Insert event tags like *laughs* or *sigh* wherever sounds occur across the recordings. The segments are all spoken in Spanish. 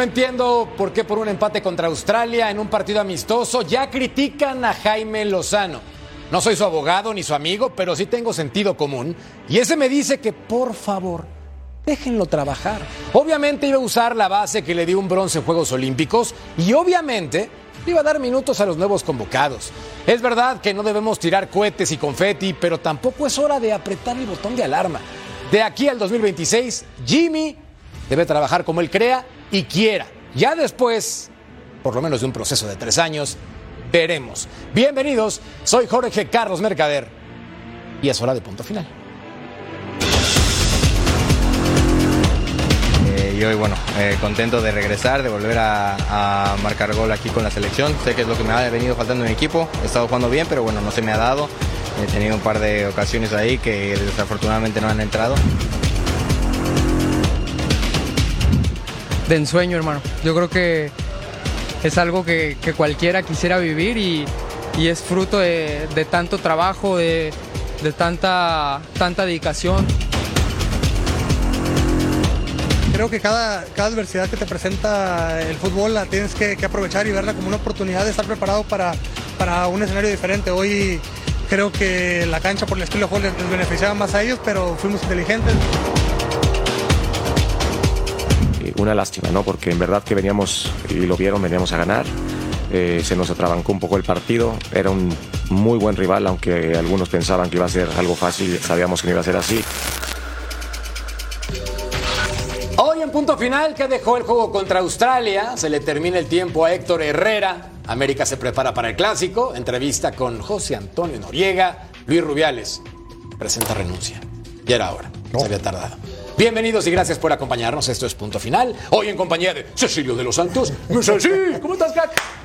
No entiendo por qué por un empate contra Australia en un partido amistoso ya critican a Jaime Lozano. No soy su abogado ni su amigo, pero sí tengo sentido común. Y ese me dice que por favor, déjenlo trabajar. Obviamente iba a usar la base que le dio un bronce en Juegos Olímpicos y obviamente iba a dar minutos a los nuevos convocados. Es verdad que no debemos tirar cohetes y confeti, pero tampoco es hora de apretar el botón de alarma. De aquí al 2026, Jimmy debe trabajar como él crea y quiera. Ya después, por lo menos de un proceso de tres años, veremos. Bienvenidos, soy Jorge Carlos Mercader y es hora de punto final. Eh, y hoy, bueno, eh, contento de regresar, de volver a, a, marcar gol aquí con la selección. Sé que es lo que me ha venido faltando en mi equipo. He estado jugando bien, pero bueno, no se me ha dado. He tenido un par de ocasiones ahí que desafortunadamente no han entrado. De ensueño, hermano. Yo creo que es algo que, cualquiera quisiera vivir y, es fruto de, tanto trabajo, de, de tanta, dedicación. Creo que cada, adversidad que te presenta el fútbol la tienes que, aprovechar y verla como una oportunidad de estar preparado para, un escenario diferente. Hoy creo que la cancha por el estilo de juego les beneficiaba más a ellos, pero fuimos inteligentes una lástima, ¿no? Porque en verdad que veníamos, y lo vieron, veníamos a ganar. Eh, se nos atrabancó un poco el partido. Era un muy buen rival, aunque algunos pensaban que iba a ser algo fácil. Sabíamos que no iba a ser así. Hoy en punto final que dejó el juego contra Australia, se le termina el tiempo a Héctor Herrera. América se prepara para el clásico. Entrevista con José Antonio Noriega. Luis Rubiales presenta renuncia. Ya era hora, no. se había tardado. Bienvenidos y gracias por acompañarnos. Esto es Punto Final. Hoy en compañía de Cecilio de los Santos. *laughs* ¿cómo estás?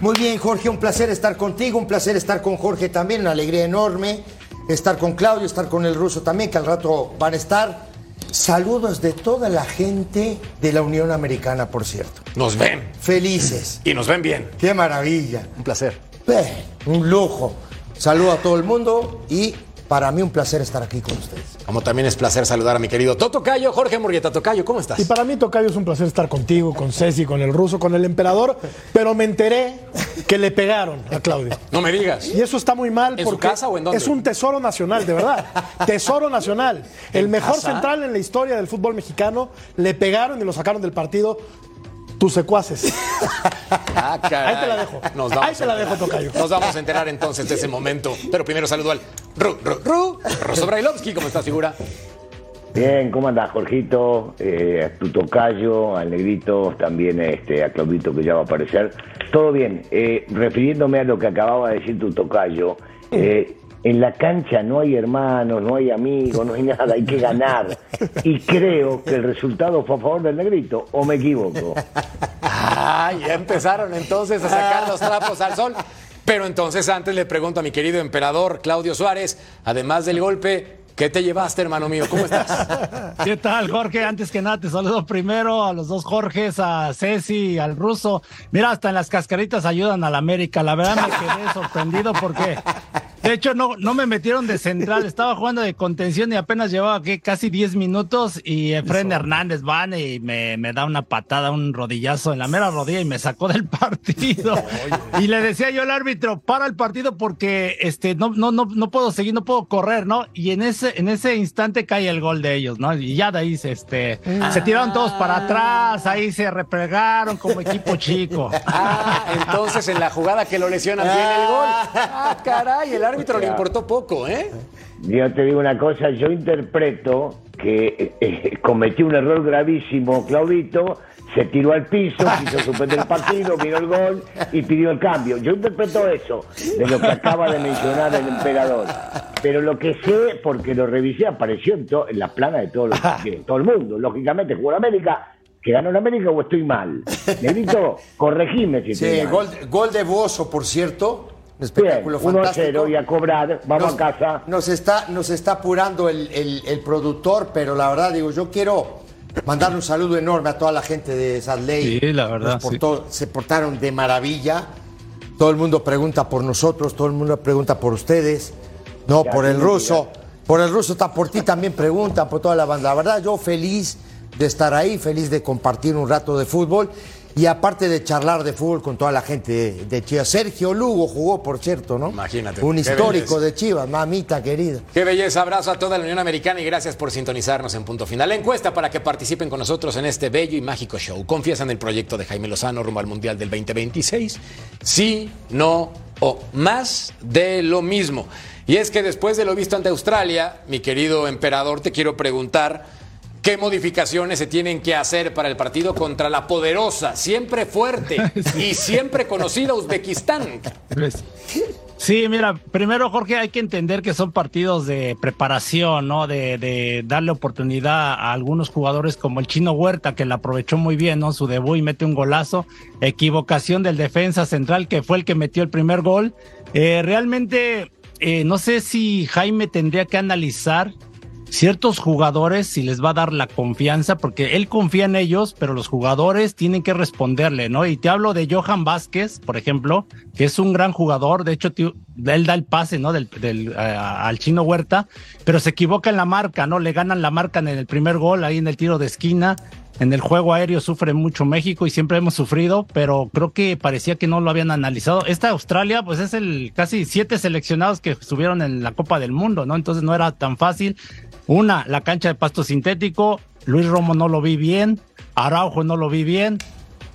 Muy bien, Jorge. Un placer estar contigo. Un placer estar con Jorge también. Una alegría enorme. Estar con Claudio, estar con el ruso también, que al rato van a estar. Saludos de toda la gente de la Unión Americana, por cierto. Nos ven. Felices. Y nos ven bien. Qué maravilla. Un placer. Un lujo. Saludo a todo el mundo y para mí un placer estar aquí con ustedes. Como también es placer saludar a mi querido Toto Cayo, Jorge Murgueta. Tocayo, ¿cómo estás? Y para mí, Tocayo, es un placer estar contigo, con Ceci, con el ruso, con el emperador, pero me enteré que le pegaron a Claudio. No me digas. Y eso está muy mal. ¿En su casa o en dónde? Es un tesoro nacional, de verdad. *laughs* tesoro nacional. El mejor casa? central en la historia del fútbol mexicano, le pegaron y lo sacaron del partido tus secuaces. *laughs* Ah, caray. Ahí te la dejo. Nos vamos Ahí te la dejo, Tocayo. Nos vamos a enterar entonces de ese momento. Pero primero saludo al Ru, Ru, Ru, Rosso Brailovsky. ¿Cómo estás, figura? Bien, ¿cómo andás, Jorgito? Eh, a tu tocayo, al negrito, también este, a Claudito que ya va a aparecer. Todo bien. Eh, refiriéndome a lo que acababa de decir tu tocayo, eh, en la cancha no hay hermanos, no hay amigos, no hay nada, hay que ganar. Y creo que el resultado fue a favor del negrito, ¿o me equivoco? Ah, ya empezaron entonces a sacar los trapos al sol. Pero entonces antes le pregunto a mi querido emperador Claudio Suárez, además del golpe, ¿qué te llevaste, hermano mío? ¿Cómo estás? ¿Qué tal, Jorge? Antes que nada, te saludo primero a los dos Jorges, a Ceci y al ruso. Mira, hasta en las cascaritas ayudan a la América. La verdad me quedé sorprendido porque, de hecho, no, no me metieron de central. Estaba jugando de contención y apenas llevaba ¿qué? casi 10 minutos y Efren Hernández van y me, me da una patada, un rodillazo en la mera rodilla y me sacó del partido. y le decía yo al árbitro, para el partido porque este, no, no, no, no puedo seguir, no puedo correr, ¿no? Y en ese, en ese instante cae el gol de ellos, ¿no? Y ya de ahí se, este, se tiraron todos para atrás, ahí se replegaron como equipo chico. Ah, entonces en la jugada que lo lesionan viene el gol. *laughs* Ah, caray, el árbitro le importó poco, ¿eh? Yo te digo una cosa, yo interpreto que eh, cometió un error gravísimo Claudito, se tiró al piso, *laughs* quiso suspender el partido, vino el gol y pidió el cambio. Yo interpreto eso, de lo que acaba de mencionar el emperador. Pero lo que sé, porque lo revisé, apareció en, to- en la plana de todo, lo- de todo el mundo. Lógicamente jugó en América, que ganó en América o estoy mal. Negrito, corregime si estoy Sí, mal. gol, gol de Bozo, por cierto. Un Bien, espectáculo 1 a fantástico. 0 y a cobrar, vamos Nos- a casa. Nos está, nos está apurando el, el- el productor, pero la verdad, digo, yo quiero mandarle un saludo enorme a toda la gente de Sad Ley. Sí, la verdad, Se portaron de maravilla. Todo el mundo pregunta por nosotros, todo el mundo pregunta por ustedes, no Ya, por el ruso. Por el ruso, ta- por ti también preguntan, por toda la banda. La verdad, yo feliz de estar ahí, feliz de compartir un rato de fútbol. Y aparte de charlar de fútbol con toda la gente de, Chivas. Sergio Lugo jugó, por cierto, ¿no? Imagínate. Un histórico de Chivas, mamita querida. Qué belleza, abrazo a toda la Unión Americana y gracias por sintonizarnos en Punto Final. La encuesta para que participen con nosotros en este bello y mágico show. ¿Confías en el proyecto de Jaime Lozano rumbo al Mundial del 2026? Sí, no o más de lo mismo. Y es que después de lo visto ante Australia, mi querido emperador, te quiero preguntar qué modificaciones se tienen que hacer para el partido contra la poderosa, siempre fuerte *laughs* y siempre conocida Uzbekistán. Sí, mira, primero Jorge hay que entender que son partidos de preparación, ¿no? De, de darle oportunidad a algunos jugadores como el Chino Huerta, que la aprovechó muy bien, ¿no? Su debut y mete un golazo. Equivocación del defensa central, que fue el que metió el primer gol. Eh, realmente, eh, no sé si Jaime tendría que analizar ciertos jugadores si les va a dar la confianza, porque él confía en ellos, pero los jugadores tienen que responderle, ¿no? Y te hablo de Johan Vázquez, por ejemplo, que es un gran jugador, de hecho, tío, él da el pase, ¿no? Del, del, eh, al chino Huerta, pero se equivoca en la marca, ¿no? Le ganan la marca en el primer gol, ahí en el tiro de esquina. En el juego aéreo sufre mucho México y siempre hemos sufrido, pero creo que parecía que no lo habían analizado. Esta Australia, pues es el casi siete seleccionados que estuvieron en la Copa del Mundo, ¿no? Entonces no era tan fácil. Una, la cancha de pasto sintético. Luis Romo no lo vi bien. Araujo no lo vi bien.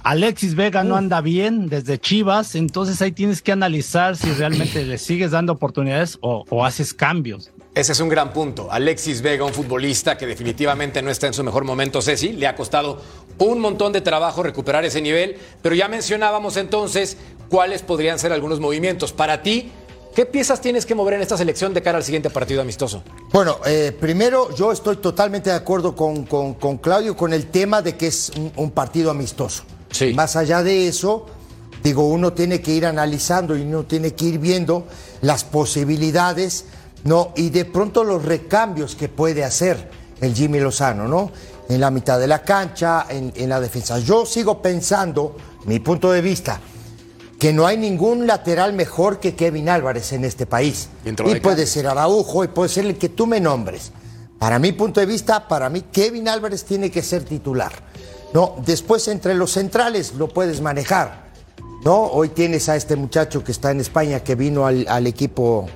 Alexis Vega no anda bien desde Chivas. Entonces ahí tienes que analizar si realmente le sigues dando oportunidades o, o haces cambios. Ese es un gran punto. Alexis Vega, un futbolista que definitivamente no está en su mejor momento, Ceci, le ha costado un montón de trabajo recuperar ese nivel, pero ya mencionábamos entonces cuáles podrían ser algunos movimientos. Para ti, ¿qué piezas tienes que mover en esta selección de cara al siguiente partido amistoso? Bueno, eh, primero yo estoy totalmente de acuerdo con, con- con Claudio con el tema de que es un, un partido amistoso. Sí. Más allá de eso, digo, uno tiene que ir analizando y uno tiene que ir viendo las posibilidades, ¿no? Y de pronto los recambios que puede hacer el Jimmy Lozano, ¿no? En la mitad de la cancha, en, en la defensa. Yo sigo pensando, mi punto de vista, que no hay ningún lateral mejor que Kevin Álvarez en este país. Dentro y de puede ser Araujo y puede ser el que tú me nombres. Para mi punto de vista, para mí Kevin Álvarez tiene que ser titular. No, después entre los centrales lo puedes manejar. No, hoy tienes a este muchacho que está en España que vino al, al equipo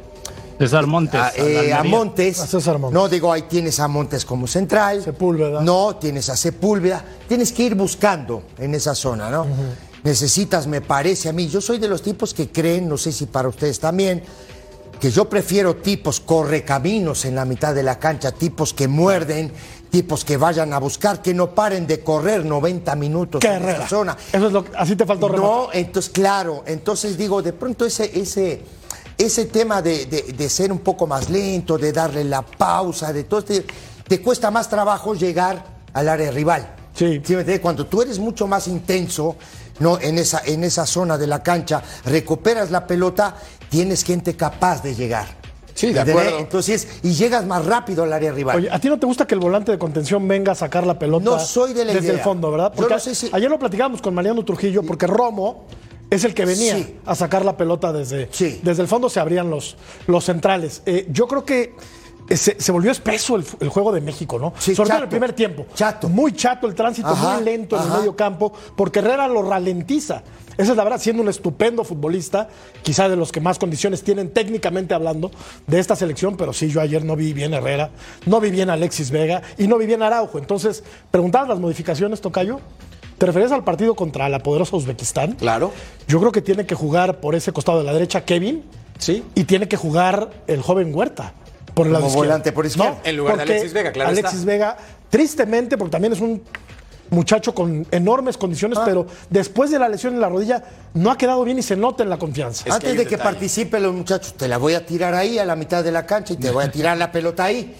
César Montes. a, al eh, a Almería. Montes. A César Montes. No, digo, ahí tienes a Montes como central. Sepúlveda. No, tienes a Sepúlveda. Tienes que ir buscando en esa zona, ¿no? Necesitas, me parece a mí, yo soy de los tipos que creen, no sé si para ustedes también, que yo prefiero tipos correcaminos en la mitad de la cancha, tipos que muerden, tipos que vayan a buscar, que no paren de correr 90 minutos ¿Qué en Herrera? esa zona. Eso es lo que- así te faltó rematar. No, entonces, claro, entonces digo, de pronto ese, ese, ese tema de, de- de ser un poco más lento, de darle la pausa, de todo este, te cuesta más trabajo llegar al área rival. Sí. me entiendes? Cuando tú eres mucho más intenso, ¿no? En esa, en esa zona de la cancha, recuperas la pelota, tienes gente capaz de llegar. Sí, de acuerdo. Entonces, y llegas más rápido al área rival. Oye, ¿a ti no te gusta que el volante de contención venga a sacar la pelota No soy de la desde idea. el fondo, verdad? Porque no sé si- ayer lo platicábamos con Mariano Trujillo, porque Romo es el que venía Sí. a sacar la pelota desde, Sí. desde el fondo, se abrían los, los centrales. Eh, yo creo que eh, se, se volvió espeso el, el juego de México, ¿no? Sí, Sobre todo el primer tiempo. Chato. Muy chato el tránsito, Ajá, muy lento en el medio campo, porque Herrera lo ralentiza. Esa es la verdad, siendo un estupendo futbolista, quizá de los que más condiciones tienen técnicamente hablando de esta selección, pero sí, yo ayer no vi bien Herrera, no vi bien Alexis Vega y no vi bien Araujo. Entonces, preguntabas las modificaciones, Tocayo. ¿Te referías al partido contra la poderosa Uzbekistán? Claro. Yo creo que tiene que jugar por ese costado de la derecha Kevin. Sí. Y tiene que jugar el joven Huerta. Por el lado Como izquierdo. volante por izquierda. En lugar de Alexis Vega, claro Alexis está. Vega, tristemente, porque también es un muchacho con enormes condiciones, Ah. pero después de la lesión en la rodilla no ha quedado bien y se nota en la confianza. Es que Antes de que participen los muchachos, te la voy a tirar ahí a la mitad de la cancha y te voy a tirar la pelota ahí.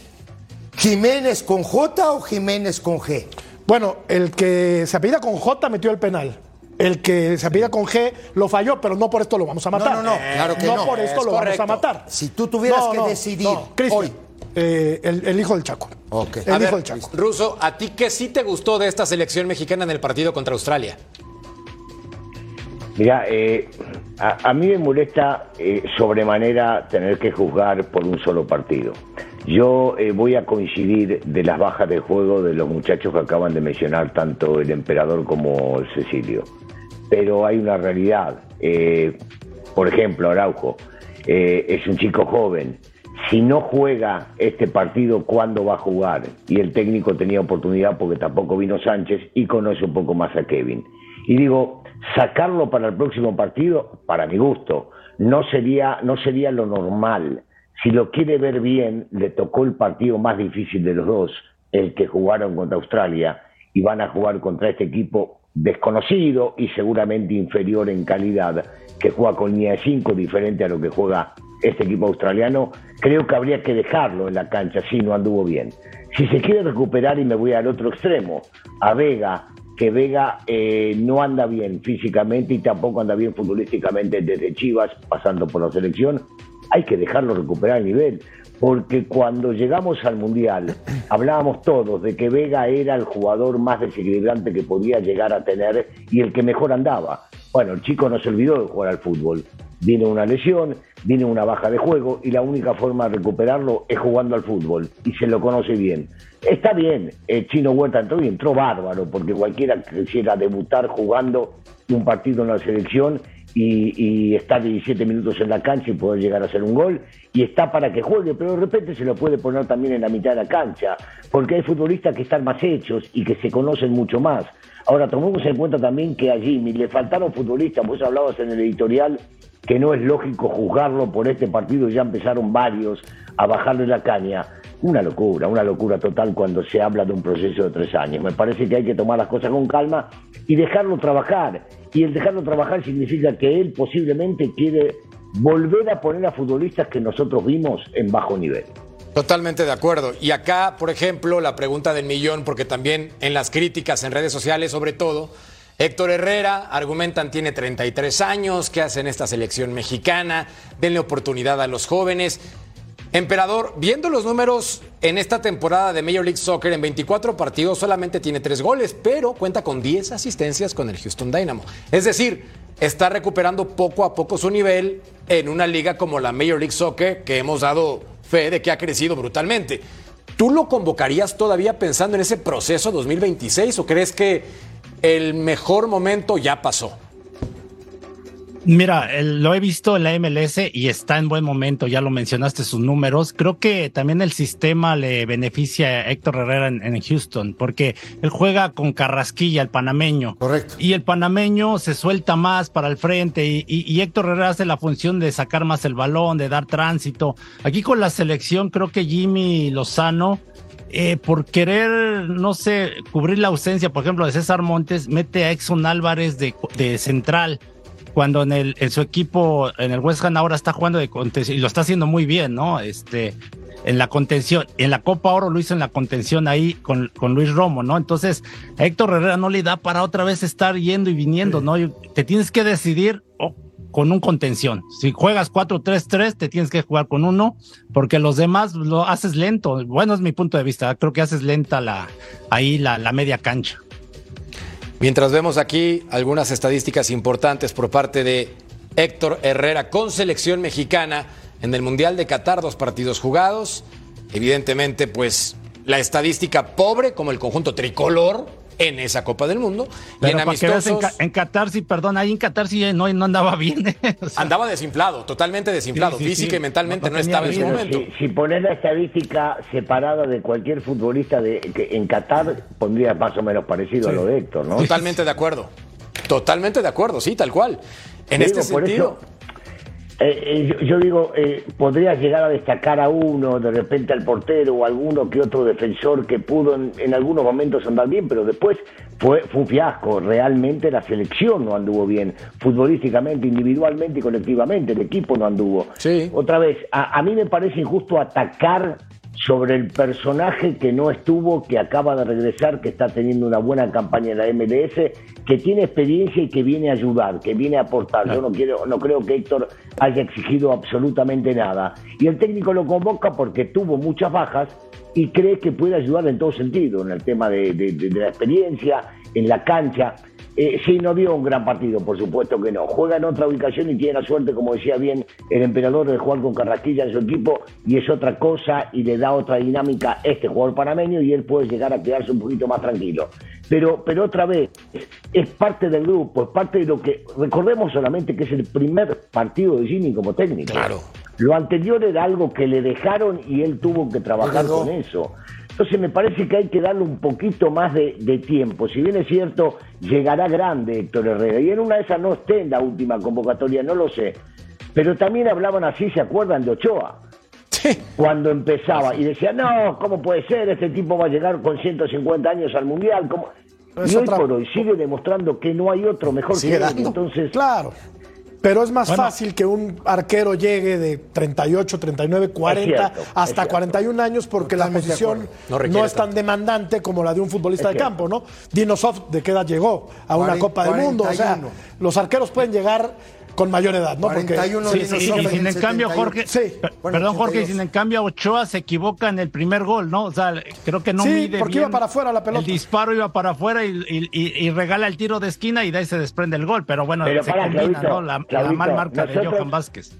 ¿Jiménez con J o Jiménez con G? Bueno, el que se apellida con J metió el penal. El que se apellida con G lo falló, pero no por esto lo vamos a matar. no, no, claro que no. por esto Es lo correcto. vamos a matar. Si tú tuvieras No, que no, decidir no, Cristian, hoy. eh, el, el hijo del Chaco. Ok. El A hijo ver, del Chaco. Ruso, ¿a ti qué sí te gustó de esta selección mexicana en el partido contra Australia? Mira, eh, a, a mí me molesta eh, sobremanera tener que juzgar por un solo partido. Yo eh, voy a coincidir de las bajas de juego de los muchachos que acaban de mencionar, tanto el emperador como Cecilio. Pero hay una realidad. Eh, por ejemplo, Araujo eh, es un chico joven. Si no juega este partido, ¿cuándo va a jugar? Y el técnico tenía oportunidad porque tampoco vino Sánchez y conoce un poco más a Kevin. Y digo, sacarlo para el próximo partido, para mi gusto, no sería, no sería lo normal si lo quiere ver bien, le tocó el partido más difícil de los dos, el que jugaron contra Australia, y van a jugar contra este equipo desconocido y seguramente inferior en calidad, que juega con línea de 5, diferente a lo que juega este equipo australiano, creo que habría que dejarlo en la cancha si no anduvo bien. Si se quiere recuperar, y me voy al otro extremo, a Vega, que Vega eh, no anda bien físicamente y tampoco anda bien futbolísticamente desde Chivas, pasando por la selección, hay que dejarlo recuperar el nivel, porque cuando llegamos al Mundial hablábamos todos de que Vega era el jugador más desequilibrante que podía llegar a tener y el que mejor andaba. Bueno, el chico no se olvidó de jugar al fútbol. Viene una lesión, viene una baja de juego y la única forma de recuperarlo es jugando al fútbol y se lo conoce bien. Está bien, el Chino Huerta entró y entró bárbaro, porque cualquiera quisiera debutar jugando un partido en la selección y, estar 17 minutos en la cancha y poder llegar a hacer un gol, y está para que juegue, pero de repente se lo puede poner también en la mitad de la cancha, porque hay futbolistas que están más hechos y que se conocen mucho más. Ahora, tomemos en cuenta también que a Jimmy le faltaron futbolistas, vos hablabas en el editorial que no es lógico juzgarlo por este partido, ya empezaron varios a bajarle la caña. Una locura, una locura total cuando se habla de un proceso de tres años. Me parece que hay que tomar las cosas con calma y dejarlo trabajar. Y el dejarlo trabajar significa que él posiblemente quiere volver a poner a futbolistas que nosotros vimos en bajo nivel. Totalmente de acuerdo. Y acá, por ejemplo, la pregunta del millón, porque también en las críticas en redes sociales, sobre todo, Héctor Herrera, argumentan, tiene 33 años, ¿qué hace en esta selección mexicana? Denle oportunidad a los jóvenes. Emperador, viendo los números en esta temporada de Major League Soccer, en 24 partidos solamente tiene 3 goles, pero cuenta con 10 asistencias con el Houston Dynamo. Es decir, está recuperando poco a poco su nivel en una liga como la Major League Soccer, que hemos dado fe de que ha crecido brutalmente. ¿Tú lo convocarías todavía pensando en ese proceso 2026 o crees que el mejor momento ya pasó? Mira, lo he visto en la MLS y está en buen momento, ya lo mencionaste sus números. Creo que también el sistema le beneficia a Héctor Herrera en, Houston, porque él juega con Carrasquilla, el panameño. Correcto. Y el panameño se suelta más para el frente y, Héctor Herrera hace la función de sacar más el balón, de dar tránsito. Aquí con la selección, creo que Jimmy Lozano. Eh, por querer, no sé, cubrir la ausencia, por ejemplo, de César Montes, mete a Exxon Álvarez de, de central cuando en, el, en su equipo, en el West Ham ahora está jugando de contención y lo está haciendo muy bien, ¿no? Este, en la contención, en la Copa Oro lo hizo en la contención ahí con, con Luis Romo, ¿no? Entonces, a Héctor Herrera no le da para otra vez estar yendo y viniendo, ¿no? te tienes que decidir con un contención. Si juegas 4-3-3, te tienes que jugar con uno, porque los demás lo haces lento. Bueno, es mi punto de vista. Creo que haces lenta la, ahí la, la media cancha. Mientras vemos aquí algunas estadísticas importantes por parte de Héctor Herrera con selección mexicana en el Mundial de Qatar, dos partidos jugados. Evidentemente, pues la estadística pobre como el conjunto tricolor, en esa Copa del Mundo. y en amistosos. En, Qatar, sí, perdón, ahí en Qatar sí no, no andaba *laughs* bien. ¿eh? Andaba desinflado, totalmente desinflado. Física y mentalmente no, estaba en su momento. Si, poner la estadística separada de cualquier futbolista de, que en Qatar, pondría más o menos parecido a lo de Héctor, ¿no? Totalmente de acuerdo. Totalmente de acuerdo, sí, tal cual. En este sentido. Eh, eh, yo, digo, eh, podrías llegar a destacar a uno, de repente al portero o alguno que otro defensor que pudo en, algunos momentos andar bien, pero después fue, fue, un fiasco. Realmente la selección no anduvo bien, futbolísticamente, individualmente y colectivamente, el equipo no anduvo. Sí. Otra vez, a, a mí me parece injusto atacar sobre el personaje que no estuvo, que acaba de regresar, que está teniendo una buena campaña en la MLS, que tiene experiencia y que viene a ayudar, que viene a aportar. Yo no quiero, no creo que Héctor haya exigido absolutamente nada. Y el técnico lo convoca porque tuvo muchas bajas y cree que puede ayudar en todo sentido, en el tema de, de la experiencia, en la cancha. Eh, sí, no dio un gran partido, por supuesto que no. Juega en otra ubicación y tiene la suerte, como decía bien el emperador de jugar con Carraquilla en su equipo y es otra cosa y le da otra dinámica a este jugador panameño y él puede llegar a quedarse un poquito más tranquilo. Pero, pero otra vez, es parte del grupo, es parte de lo que. Recordemos solamente que es el primer partido de Jimmy como técnico. Claro. Lo anterior era algo que le dejaron y él tuvo que trabajar con eso. Entonces me parece que hay que darle un poquito más de, de tiempo. Si bien es cierto, llegará grande Héctor Herrera. Y en una de esas no esté en la última convocatoria, no lo sé. Pero también hablaban así, ¿se acuerdan de Ochoa? Cuando empezaba y decía, no, ¿cómo puede ser? Este tipo va a llegar con 150 años al Mundial. ¿Cómo? Y hoy otra- por hoy sigue demostrando que no hay otro mejor Sigue que él. Entonces, Claro. Pero es más Bueno. fácil que un arquero llegue de 38, 39, 40 Es cierto, hasta cierto. 41 años porque la posición. No es tan tanto. demandante como la de un futbolista Es de cierto. campo, ¿no? Dinosov, ¿de qué edad llegó a una Copa del Mundo? O sea, 41. los arqueros pueden llegar con mayor edad, ¿no? Porque 41 Sí, de sí, y sin en cambio 71. Jorge, Sí. per- Bueno, perdón Jorge, y 82. sin en cambio Ochoa se equivoca en el primer gol, ¿no? O sea, creo que no Sí, mide porque bien. iba para afuera la pelota. El disparo iba para afuera y, y- y- y regala el tiro de esquina y de ahí se desprende el gol, pero bueno, Pero se para, combina, Claudito, ¿no? La, mal marca de nosotros- Johan Vázquez.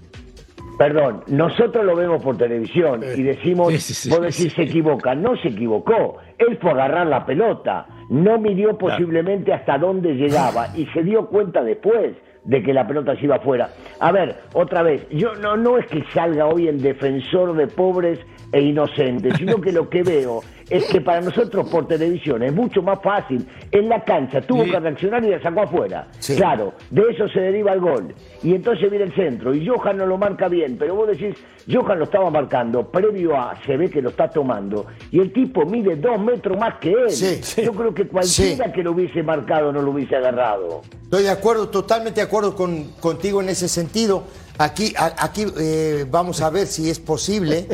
Perdón, nosotros lo vemos por televisión y decimos, Sí, sí, sí, vos decís sí. se equivoca, no se equivocó, él fue a agarrar la pelota, no midió posiblemente hasta dónde llegaba y se dio cuenta después de que la pelota se iba afuera. A ver, otra vez, yo no, no es que salga hoy en defensor de pobres e inocentes, *laughs* sino que lo que veo es que para nosotros por televisión es mucho más fácil. En la cancha tuvo que reaccionar y la sacó afuera. Sí. Claro, de eso se deriva el gol. Y entonces viene el centro. Y Johan no lo marca bien. Pero vos decís, Johan lo estaba marcando. Previo a, se ve que lo está tomando. Y el tipo mide dos metros más que él. Sí, sí. Yo creo que cualquiera que lo hubiese marcado no lo hubiese agarrado. Estoy de acuerdo, totalmente de acuerdo con, contigo en ese sentido. Aquí, a- aquí eh, vamos a ver si es posible.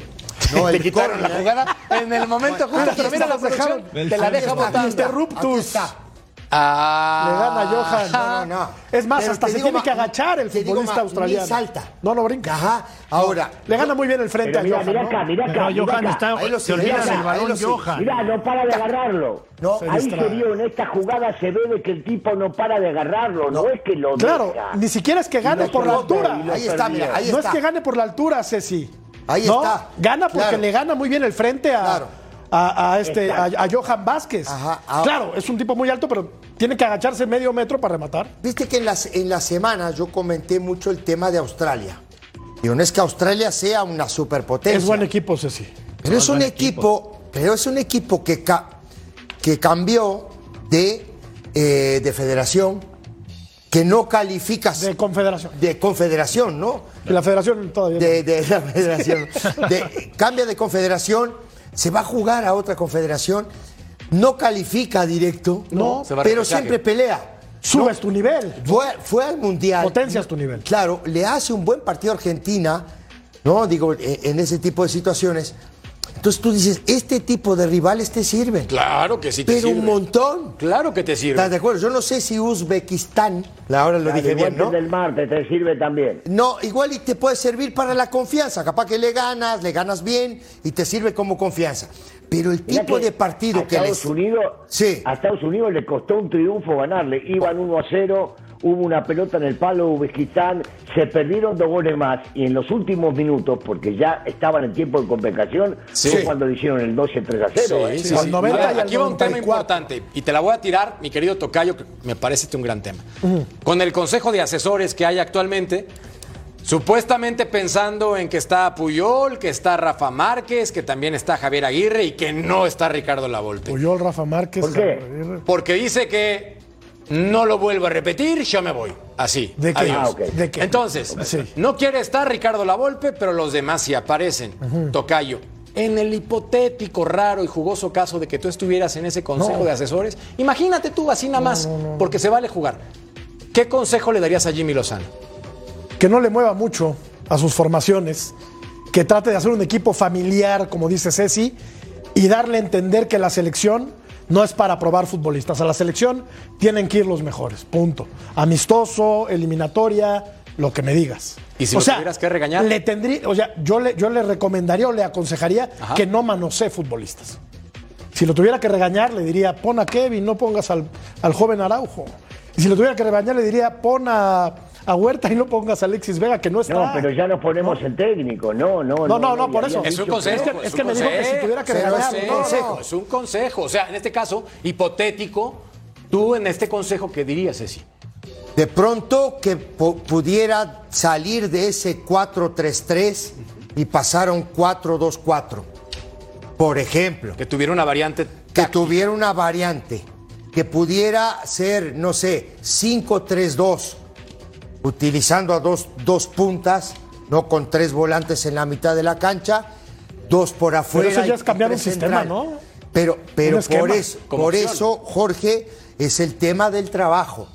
No, *laughs* el quitaron la jugada en el momento justo. Pero mira la dejaron- te la deja. Aquí está. Ah. Le gana Johan. *laughs* No, no, no. Es más, Pero hasta se digo tiene que agachar el digo futbolista australiano. salta. No, no brinca. Ajá. Ahora, Le gana muy bien el frente a mira, Johan. mira ¿no? acá, mira acá. Mira Johan está, ahí lo se olvida del balón. Johan. Mirá, no para de agarrarlo. No, Se Ahí se vio, en esta jugada se ve de que el tipo no para de agarrarlo, no, es que lo Claro, deja. ni siquiera es que gane por la altura. ahí está, mira, ahí no está. es que gane por la altura, Ceci. Ahí ¿no? está. Gana porque Claro. le gana muy bien el frente a, Claro. A, a este, a, Johan Vázquez. Ajá, ahora- Claro, es un tipo muy alto, pero tiene que agacharse medio metro para rematar. Viste que en las, en la semana yo comenté mucho el tema de Australia. Digo, no es que Australia sea una superpotencia. Es buen equipo, Ceci. Pero es un equipo, pero es un equipo que, ca- que cambió de, eh, de federación, que no califica De confederación. de confederación, ¿no? Y la federación todavía. De, de la federación. *laughs* De- cambia de confederación, se va a jugar a otra confederación, no califica directo, No, se va a pero siempre pelea. Subes tu nivel. Fue, fue al mundial. Potencias tu nivel. Claro, le hace un buen partido a Argentina, ¿no? Digo, en, en ese tipo de situaciones. Entonces tú dices, este tipo de rivales te sirven. Claro que sí te pero sirve. un montón. Claro que te sirve. ¿Estás de acuerdo? Yo no sé si Uzbekistán, ahora lo La dije bien, ¿no? Del Marte te sirve también. No, igual y te puede servir para la confianza. Capaz que le ganas, le ganas bien y te sirve como confianza. Pero el Mirá tipo de partido a que Estados les. Unidos, Sí. a Estados Unidos le costó un triunfo ganarle. Iban 1 a 0, hubo una pelota en el palo de Uzbekistán, se perdieron dos goles más y en los últimos minutos, porque ya estaban en tiempo de compensación, Sí. fue cuando le hicieron el 12 3 a 0. ¿eh? Sí, sí, Al sí. 90 Mira, y al aquí va un tema 94. importante y te la voy a tirar, mi querido Tocayo, que me parece este un gran tema. Con el consejo de asesores que hay actualmente, supuestamente pensando en que está Puyol, que está Rafa Márquez, que también está Javier Aguirre y que no está Ricardo Lavolpe. Puyol, Rafa Márquez. ¿Por qué? Aguirre. Porque dice que no lo vuelvo a repetir, yo me voy. Así. ¿De qué? Adiós. Ah, ok. ¿De qué? Entonces, Sí. no quiere estar Ricardo Lavolpe, pero los demás sí aparecen. Tocayo. En el hipotético, raro y jugoso caso de que tú estuvieras en ese consejo No. de asesores, imagínate tú así nada más, porque se vale jugar. ¿Qué consejo le darías a Jimmy Lozano? que no le mueva mucho a sus formaciones, que trate de hacer un equipo familiar, como dice Ceci, y darle a entender que la selección no es para probar futbolistas. A la selección tienen que ir los mejores, punto. Amistoso, eliminatoria, lo que me digas. ¿Y si lo tuvieras que regañar? Le tendría, o sea, yo le, yo le recomendaría o le aconsejaría Ajá. que no manosee futbolistas. Si lo tuviera que regañar, le diría, pon a Kevin, no pongas al, al joven Araujo. Y si lo tuviera que regañar, le diría, pon a, a Huerta y no pongas a Alexis Vega, que no está. No, pero ya nos ponemos en técnico. No, no, No, no, no, por eso. Es un consejo. Es que- es que me dijo que si tuviera que es un regalar, consejo. Es un consejo. O sea, en este caso, hipotético, tú en este consejo, ¿qué dirías, Ceci? De pronto que pu- pudiera salir de ese 4-3-3 y pasar a un 4-2-4. Por ejemplo, Que tuviera una variante. que tuviera una variante, que pudiera ser, no sé, 5-3-2, utilizando a dos, dos puntas, no con tres volantes en la mitad de la cancha, dos por afuera. eso ya es cambiar un tres sistema. ¿no? Pero, pero por eso, por eso, Jorge, es el tema del trabajo.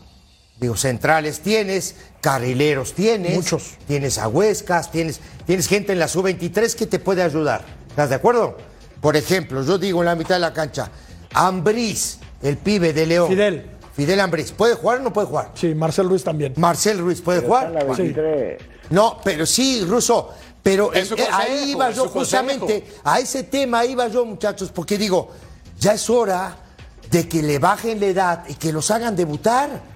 Digo, centrales tienes, carrileros tienes, Muchos. tienes a Huescas, tienes, tienes gente en la sub-23 que te puede ayudar. ¿Estás de acuerdo? Por ejemplo, yo digo en la mitad de la cancha, Ambriz, el pibe de León. Fidel. Fidel Ambriz, ¿puede jugar o no puede jugar? Sí, Marcel Ruiz también. Marcel Ruiz, ¿puede Está en la jugar? 23. No, pero sí, Ruso. Pero eh, ahí consejo, iba es yo justamente, consejo. a ese tema iba yo, muchachos, porque digo, ya es hora de que le bajen la edad y que los hagan debutar.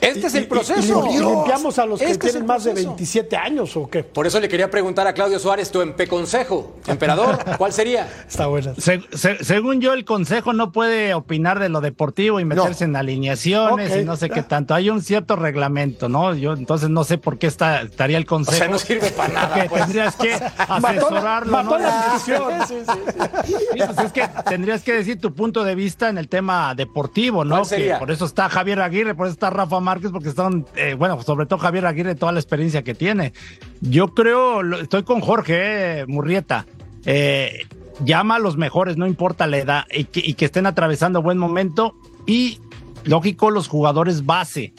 Este es el proceso. Y, y limpiamos a los que Este es tienen más de proceso. 27 años o qué. Por eso le quería preguntar a Claudio Suárez, tu MP consejo. Emperador, ¿cuál sería? *laughs* Está buena. Se- se- según yo, el consejo no puede opinar de lo deportivo y meterse en alineaciones y no sé qué tanto. Hay un cierto reglamento, ¿no? Yo entonces no sé por qué está, estaría el O consejo. sea, no sirve para nada. *laughs* que pues. tendrías que *laughs* Mató, asesorarlo, mató ¿no? la discusión. Sí, pues es que tendrías que decir tu punto de vista en el tema deportivo, ¿no? ¿Cuál Que por eso está Javier Aguirre, por eso está Rafa Márquez, porque están, eh, bueno, sobre todo Javier Aguirre, toda la experiencia que tiene. Yo creo, estoy con Jorge eh, Murrieta. eh, llama a los mejores, no importa la edad, y que, estén atravesando buen momento. Y lógico, los jugadores base.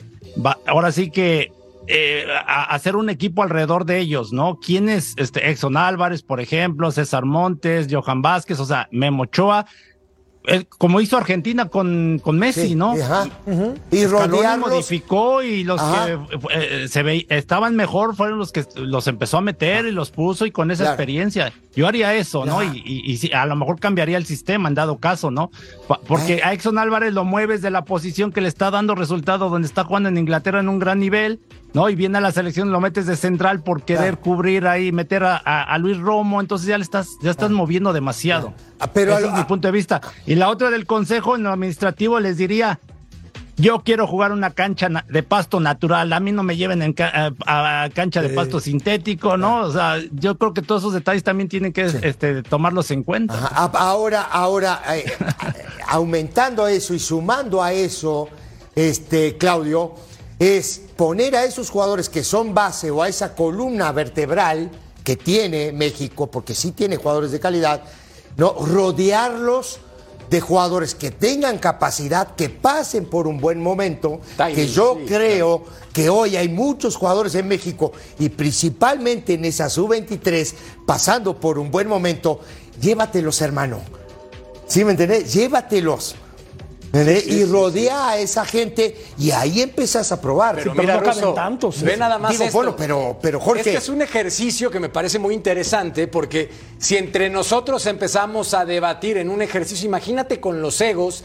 Ahora sí que eh, hacer un equipo alrededor de ellos, ¿no? ¿Quiénes? Este, Exxon Álvarez, por ejemplo, César Montes, Johan Vázquez, o sea, Memo Ochoa, como hizo Argentina con, con Messi, Sí, ¿no? ajá. Y Scaloni rodearlos. modificó y los Ajá. que eh, se ve, estaban mejor fueron los que los empezó a meter y los puso y con esa Claro. experiencia. Yo haría eso, ¿no? Y, y, y a lo mejor cambiaría el sistema en dado caso, ¿no? Porque a Exxon Álvarez lo mueves de la posición que le está dando resultado donde está jugando en Inglaterra en un gran nivel, ¿no? Y viene a la selección, lo metes de central por querer Claro. cubrir ahí, meter a, a- a Luis Romo, entonces ya le estás, ya estás moviendo demasiado. Ah, pero Ese a- es mi punto de vista. Y la otra del consejo en lo administrativo les diría, yo quiero jugar una cancha de pasto natural, a mí no me lleven en ca- a, cancha de pasto sintético, ¿no? O sea, yo creo que todos esos detalles también tienen que este, tomarlos en cuenta. Ajá, a- Ahora, ahora, eh, *laughs* aumentando eso y sumando a eso, este, Claudio, es poner a esos jugadores que son base o a esa columna vertebral que tiene México, porque sí tiene jugadores de calidad, no rodearlos de jugadores que tengan capacidad, que pasen por un buen momento, Timing, que yo sí, creo que hoy hay muchos jugadores en México y principalmente en esa sub-23 pasando por un buen momento, llévatelos, hermano. ¿Sí me entendés? Llévatelos. Y rodea a esa gente y ahí empezás a probar. Pero pero mira, no caben Russo, tantos, ve ¿eh? nada más Digo, esto. bueno, pero- pero, Jorge- Este es un ejercicio que me parece muy interesante porque si entre nosotros empezamos a debatir en un ejercicio, imagínate con los egos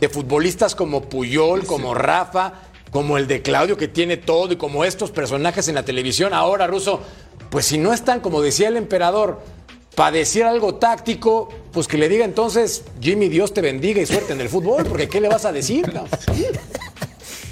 de futbolistas como Puyol, como Rafa, como el de Claudio que tiene todo y como estos personajes en la televisión. Ahora, Russo, pues si no están, como decía el emperador, para decir algo táctico, pues que le diga entonces, Jimmy, Dios te bendiga y suerte en el fútbol, porque ¿qué le vas a decir?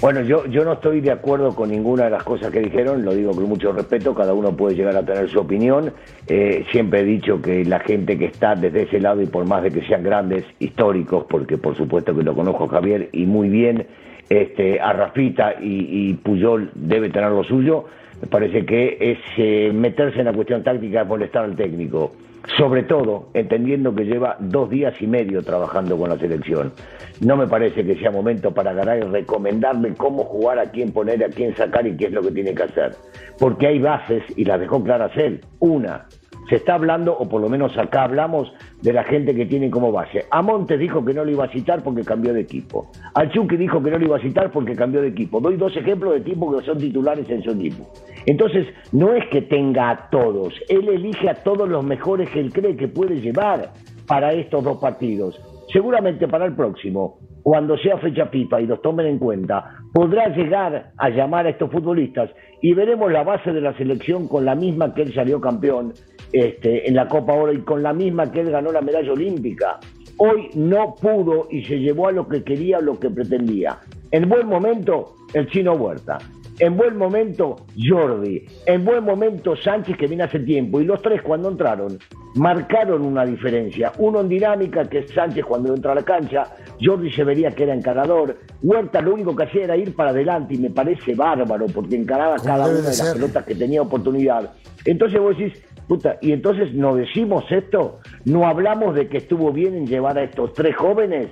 Bueno, yo, yo no estoy de acuerdo con ninguna de las cosas que dijeron, lo digo con mucho respeto, cada uno puede llegar a tener su opinión. Eh, siempre he dicho que la gente que está desde ese lado, y por más de que sean grandes, históricos, porque por supuesto que lo conozco Javier y muy bien, este, a Rafita y, y Puyol debe tener lo suyo, me parece que es eh, meterse en la cuestión táctica, es molestar al técnico. Sobre todo, entendiendo que lleva dos días y medio trabajando con la selección. No me parece que sea momento para ganar y recomendarle cómo jugar, a quién poner, a quién sacar y qué es lo que tiene que hacer. Porque hay bases, y las dejó claras él. Una, se está hablando, o por lo menos acá hablamos, de la gente que tiene como base. A Montes dijo que no lo iba a citar porque cambió de equipo. Al Chucky dijo que no lo iba a citar porque cambió de equipo. Doy dos ejemplos de tipos que son titulares en su equipo. Entonces, no es que tenga a todos, él elige a todos los mejores que él cree que puede llevar para estos dos partidos. Seguramente para el próximo, cuando sea fecha pipa y los tomen en cuenta, podrá llegar a llamar a estos futbolistas y veremos la base de la selección con la misma que él salió campeón este, en la Copa Oro y con la misma que él ganó la medalla olímpica. Hoy no pudo y se llevó a lo que quería, lo que pretendía. En buen momento, el chino Huerta. En buen momento, Jordi. En buen momento, Sánchez, que viene hace tiempo. Y los tres, cuando entraron, marcaron una diferencia. Uno en dinámica, que es Sánchez cuando entra a la cancha. Jordi se vería que era encarador. Huerta lo único que hacía era ir para adelante y me parece bárbaro porque encaraba cada una de de las pelotas que tenía oportunidad. Entonces vos decís, puta, y entonces no decimos esto, no hablamos de que estuvo bien en llevar a estos tres jóvenes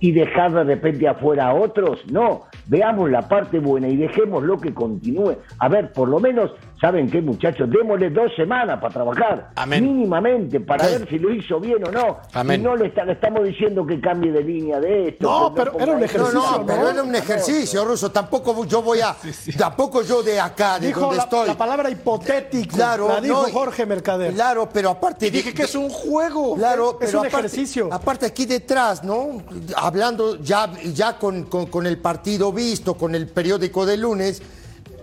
y dejar de repente afuera a otros. No, veamos la parte buena y dejémoslo que continúe. A ver, por lo menos, ¿saben qué, muchachos? Démosle dos semanas para trabajar, Amén. mínimamente, para Sí. ver si lo hizo bien o no. Amén. Y no le, está- le estamos diciendo que cambie de línea de esto. No, pero era un esto. No, ejercicio, no, pero era un ejercicio, Ruso. Tampoco yo voy a. Tampoco yo de acá, de Dijo donde la, estoy. la palabra hipotético. Claro, la dijo Jorge Mercader. Claro, pero aparte. Y dije que es un juego. Claro, Es pero un aparte, ejercicio. Aparte aquí detrás, ¿no? Hablando ya, ya con, con- con el partido visto, con el periódico de lunes.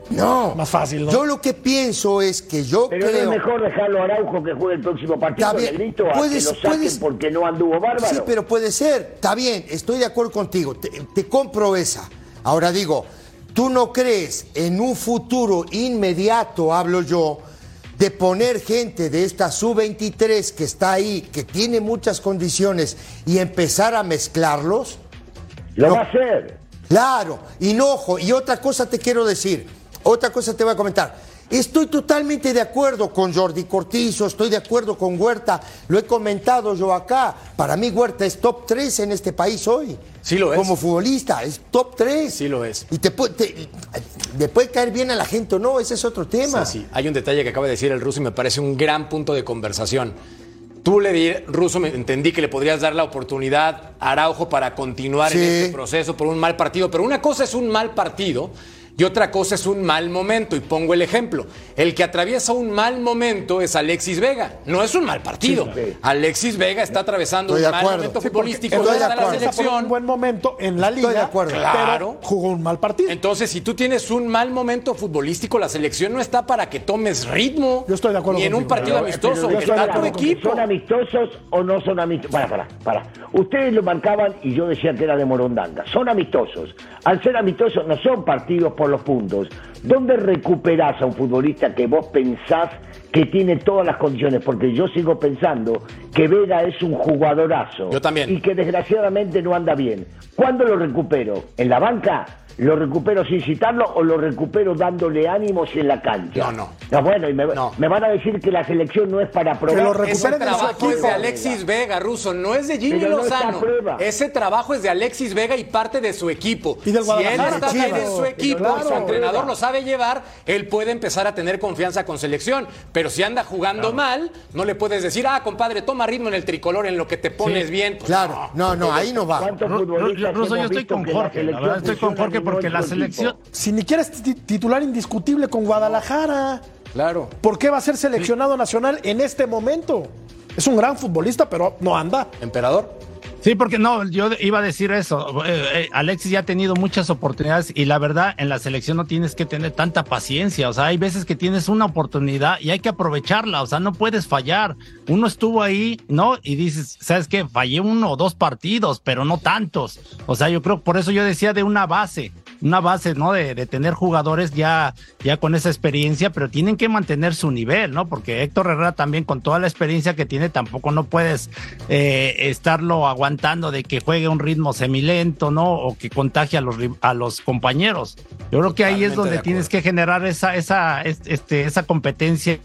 No. Más fácil, ¿no? Yo lo que pienso es que yo Pero no creo. es mejor dejarlo a Araujo que juegue el próximo partido, Está bien. Negrito, a Puedes- que lo saquen puedes- porque no anduvo bárbaro. Sí, pero puede ser. Está bien, estoy de acuerdo contigo. Te, te compro esa. Ahora digo, ¿tú no crees en un futuro inmediato, hablo yo, de poner gente de esta sub-23 que está ahí, que tiene muchas condiciones, y empezar a mezclarlos? Lo No. va a hacer. Claro, hinojo. Y otra cosa te quiero decir, otra cosa te voy a comentar. Estoy totalmente de acuerdo con Jordi Cortizo, estoy de acuerdo con Huerta, lo he comentado yo acá. Para mí Huerta es top 3 en este país hoy. Sí lo es. Como futbolista, es top 3. Sí lo es. Y te, puede- te- le puede caer bien a la gente o no, ese es otro tema. Sí, sí. Hay un detalle que acaba de decir el ruso y me parece un gran punto de conversación. Tú le di, ruso, me entendí que le podrías dar la oportunidad a Araujo para continuar en este proceso por un mal partido, pero una cosa es un mal partido y otra cosa es un mal momento. Y pongo el ejemplo. El que atraviesa un mal momento es Alexis Vega. No es un mal partido. Alexis Vega está atravesando Estoy un mal momento Sí, futbolístico. estoy está en la por un selección. buen momento en la liga. de acuerdo. pero Claro. jugó un mal partido. Entonces, si tú tienes un mal momento futbolístico, la selección no está para que tomes ritmo. Yo estoy de acuerdo Ni en un partido Pero, amistoso. pero, está tu equipo. ¿Son amistosos o no son amistosos? Para, para, para. Ustedes lo marcaban y yo decía que era de Morondanga. Son amistosos. Al ser amistosos no son partidos por los puntos. ¿Dónde recuperás a un futbolista que vos pensás que tiene todas las condiciones? Porque yo sigo pensando que Vega es un jugadorazo. Yo también. Y que desgraciadamente no anda bien. ¿Cuándo lo recupero? ¿En la banca? ¿Lo recupero sin citarlo o lo recupero dándole ánimos en la cancha? No, no. bueno, y me, No. me van a decir que la selección no es para probar. lo Ese recuperen en su trabajo es equipo. de Alexis Vega, Russo, no es de Jimmy Pero no Lozano. Ese trabajo es de Alexis Vega y parte de su equipo. Y del si él está bien en su equipo Pero su entrenador lo sabe llevar, él puede empezar a tener confianza con selección. Pero si anda jugando mal, no le puedes decir, ah, compadre, toma ritmo en el tricolor en lo que te pones bien. Pues, Claro, no, no, ahí no va. ¿Cuántos Ru- Ru- futbolistas Ruso, yo estoy con la Jorge, la selección verdad estoy con Jorge porque la selección? Si ni quieres ti- titular indiscutible con Guadalajara, Claro. ¿por qué va a ser seleccionado nacional en este momento? Es un gran futbolista, pero no anda. Emperador. Sí, porque no, yo iba a decir eso. Eh, eh, Alexis ya ha tenido muchas oportunidades y la verdad en la selección no tienes que tener tanta paciencia. O sea, hay veces que tienes una oportunidad y hay que aprovecharla. O sea, no puedes fallar. Uno estuvo ahí, ¿no? Y dices, ¿sabes qué? Fallé uno o dos partidos, pero no tantos. O sea, yo creo, por eso yo decía de una base. Una base, ¿no? De, de tener jugadores ya, ya con esa experiencia, pero tienen que mantener su nivel, ¿no? Porque Héctor Herrera también con toda la experiencia que tiene, tampoco no puedes eh, estarlo aguantando de que juegue un ritmo semilento, ¿no? O que contagie a los, a los compañeros. Yo creo que ahí es donde de tienes que generar esa, esa, es- este, esa competencia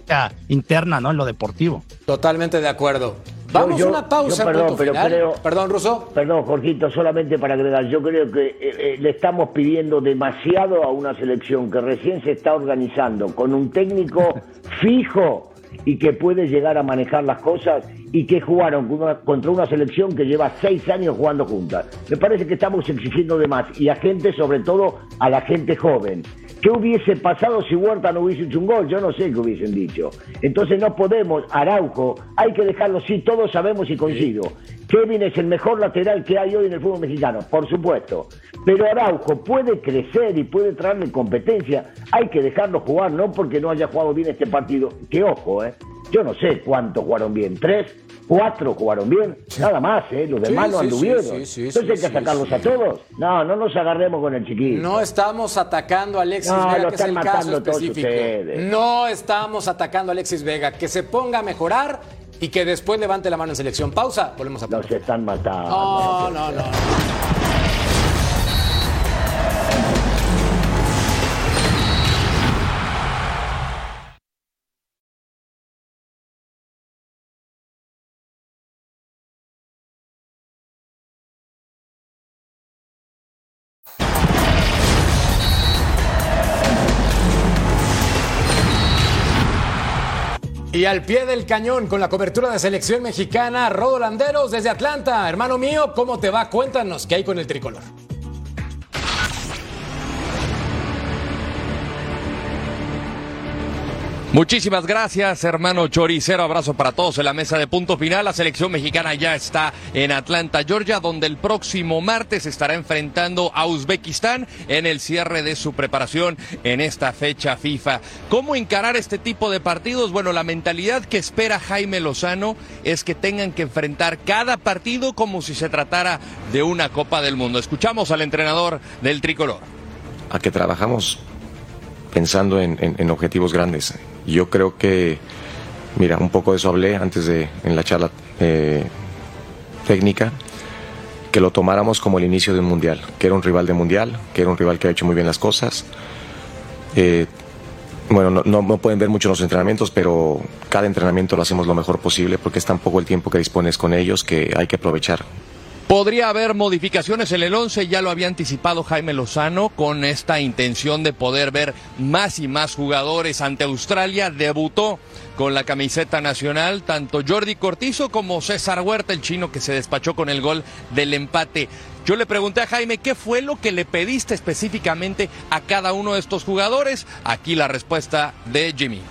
interna, ¿no? En lo deportivo. Totalmente de acuerdo. Vamos yo- a una pausa. yo perdón, punto pero final. creo- Perdón, Russo. Perdón, Jorgito, solamente para agregar, yo creo que eh, eh, le estamos pidiendo demasiado a una selección que recién se está organizando con un técnico *laughs* fijo y que puede llegar a manejar las cosas y que jugaron contra una selección que lleva seis años jugando juntas. Me parece que estamos exigiendo de más y a gente, sobre todo a la gente joven. ¿Qué hubiese pasado si Huerta no hubiese hecho un gol? Yo no sé qué hubiesen dicho. Entonces no podemos, Araujo, hay que dejarlo, sí, todos sabemos y coincido. Kevin es el mejor lateral que hay hoy en el fútbol mexicano, por supuesto. Pero Araujo puede crecer y puede traerle competencia. Hay que dejarlo jugar, no porque no haya jugado bien este partido. Que ojo, ¿eh? Yo no sé cuántos jugaron bien. ¿Tres? ¿Cuatro jugaron bien? Nada más, ¿eh? Los demás Sí, no anduvieron. sí, sí, sí, Entonces hay que sacarlos a todos. No, no nos agarremos con el chiquito. No estamos atacando a Alexis No, Vega, lo que es el caso específico. No estamos atacando a Alexis Vega. Que se ponga a mejorar y que después levante la mano en selección. Pausa, volvemos a Nos están matando. No, no, no. Y al pie del cañón con la cobertura de selección mexicana, Rodo Landeros desde Atlanta. Hermano mío, ¿cómo te va? Cuéntanos qué hay con el tricolor. Muchísimas gracias, hermano Choricero. Abrazo para todos en la mesa de punto final. La selección mexicana ya está en Atlanta, Georgia, donde el próximo martes estará enfrentando a Uzbekistán en el cierre de su preparación en esta fecha FIFA. ¿Cómo encarar este tipo de partidos? Bueno, la mentalidad que espera Jaime Lozano es que tengan que enfrentar cada partido como si se tratara de una Copa del Mundo. Escuchamos al entrenador del tricolor. a que trabajamos pensando en, objetivos grandes. Yo creo que, mira, un poco de eso hablé antes de, en la charla eh, técnica, que lo tomáramos como el inicio de un mundial, que era un rival de mundial, que era un rival que ha hecho muy bien las cosas. Eh, bueno, no, no, no pueden ver mucho los entrenamientos, pero cada entrenamiento lo hacemos lo mejor posible porque es tan poco el tiempo que dispones con ellos que hay que aprovechar. Podría haber modificaciones en el 11, ya lo había anticipado Jaime Lozano con esta intención de poder ver más y más jugadores ante Australia. Debutó con la camiseta nacional tanto Jordi Cortizo como César Huerta, el chino que se despachó con el gol del empate. Yo le pregunté a Jaime qué fue lo que le pediste específicamente a cada uno de estos jugadores. Aquí la respuesta de Jimmy.